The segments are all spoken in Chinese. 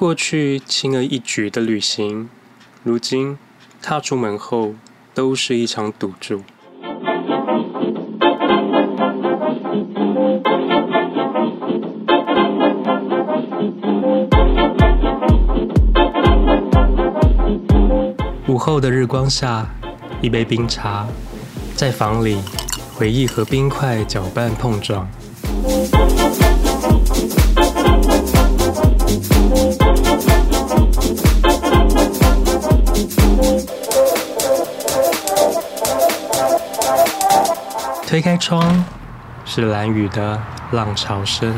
过去轻而易举的旅行，如今踏出门后都是一场赌注。午后的日光下，一杯冰茶，在房里，回忆和冰块搅拌碰撞。窗，是蓝雨的浪潮声。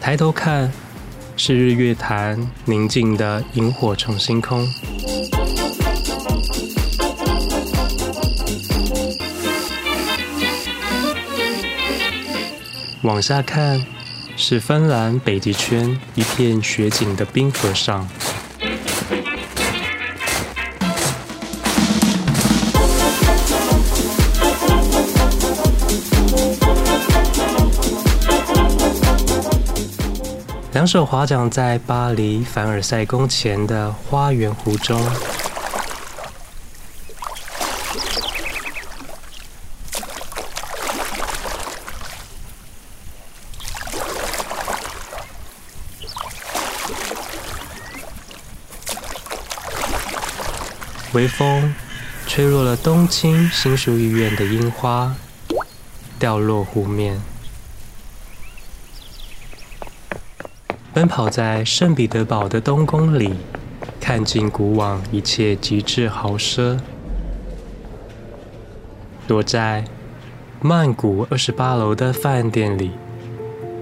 抬头看，是日月潭宁静的萤火虫星空。往下看，是芬兰北极圈一片雪景的冰河上。两手划桨在巴黎凡尔赛宫前的花园湖中，微风吹落了东京新宿御苑的樱花，掉落湖面。奔跑在圣彼得堡的冬宫里，看尽古往一切极致豪奢；躲在曼谷二十八楼的饭店里，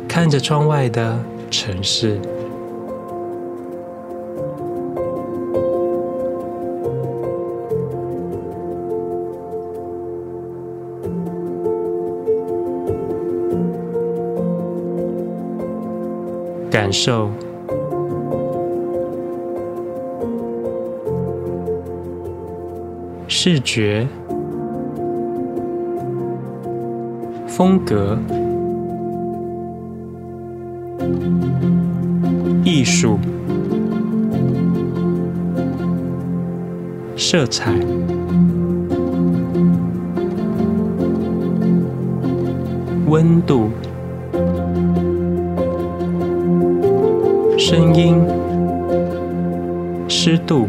看着窗外的城市。感受。视觉。风格。艺术。色彩。温度。声音、湿度、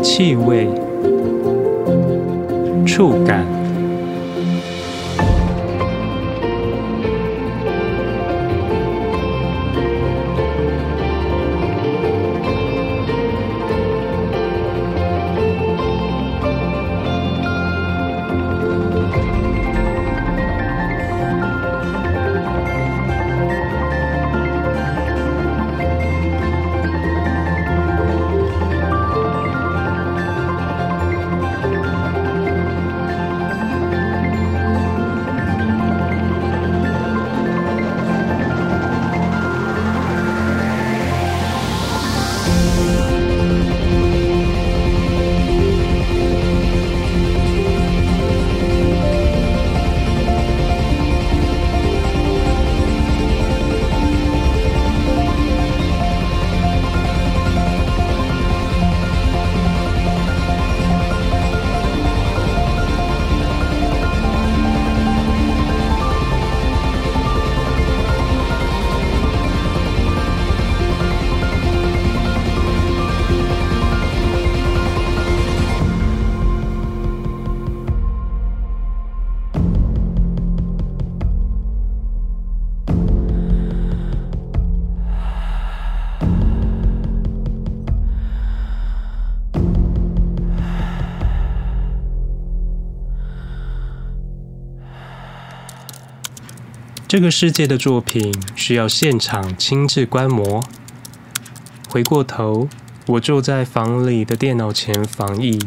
气味、触感。这个世界的作品需要现场亲自观摩。回过头，我坐在房里的电脑前防疫，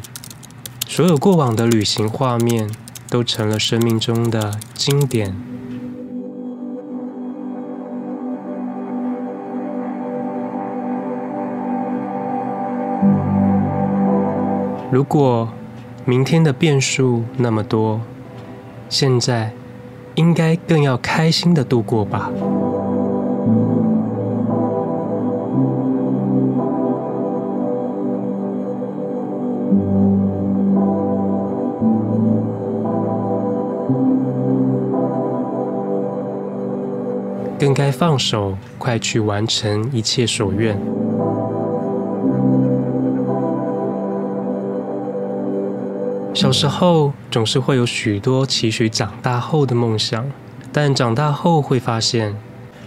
所有过往的旅行画面都成了生命中的经典。如果明天的变数那么多，现在应该更要开心的度过吧。更该放手，快去完成一切所愿。小时候总是会有许多期许长大后的梦想，但长大后会发现，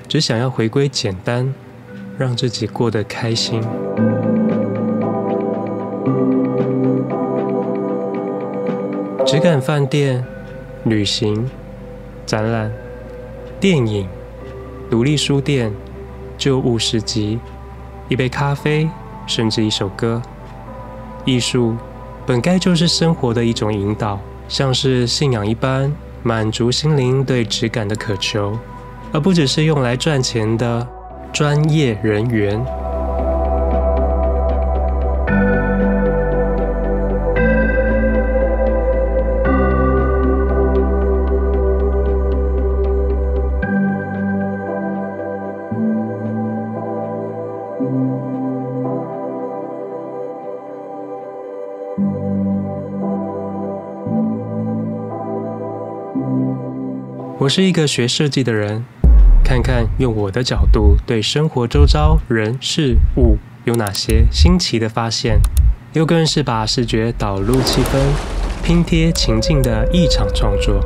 只想要回归简单，让自己过得开心。只敢饭店、旅行、展览、电影。独立书店、旧物市集、一杯咖啡，甚至一首歌。艺术本该就是生活的一种引导，像是信仰一般，满足心灵对质感的渴求，而不只是用来赚钱的专业人员。我是一个学设计的人，看看用我的角度对生活周遭人事物有哪些新奇的发现，又更是把视觉导入气氛，拼贴情境的一场创作。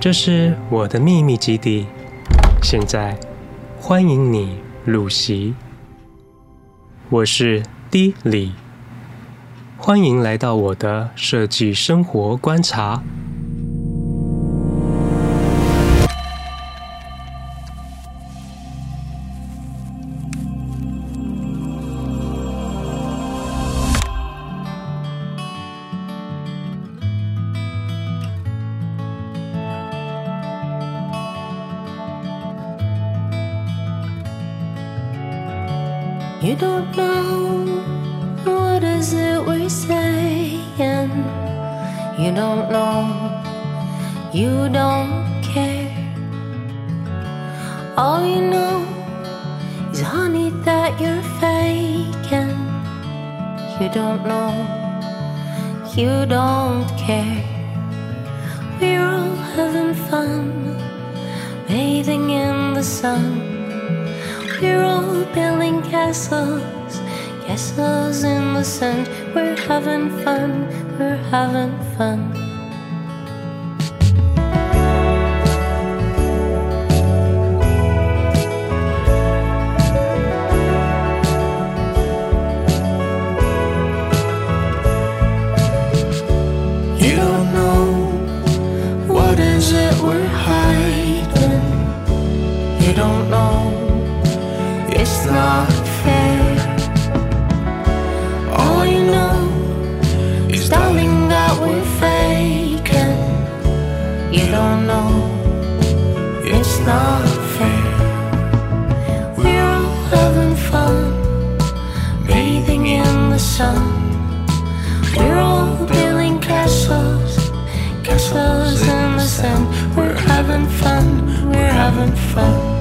这是我的秘密基地，现在欢迎你入席。我是 D 李，欢迎来到我的设计生活观察。You don't know what is it we're saying. You don't know, you don't care. All you know is honey that you're faking. You don't know, you don't care. We're all having fun, bathing in the sun. We're all building castles, castles in the sand. We're having fun, we're having fun. Don't know it's not fair. We're all having fun, Bathing in the sun, we're all building castles, castles in the sand. We're having fun, we're having fun.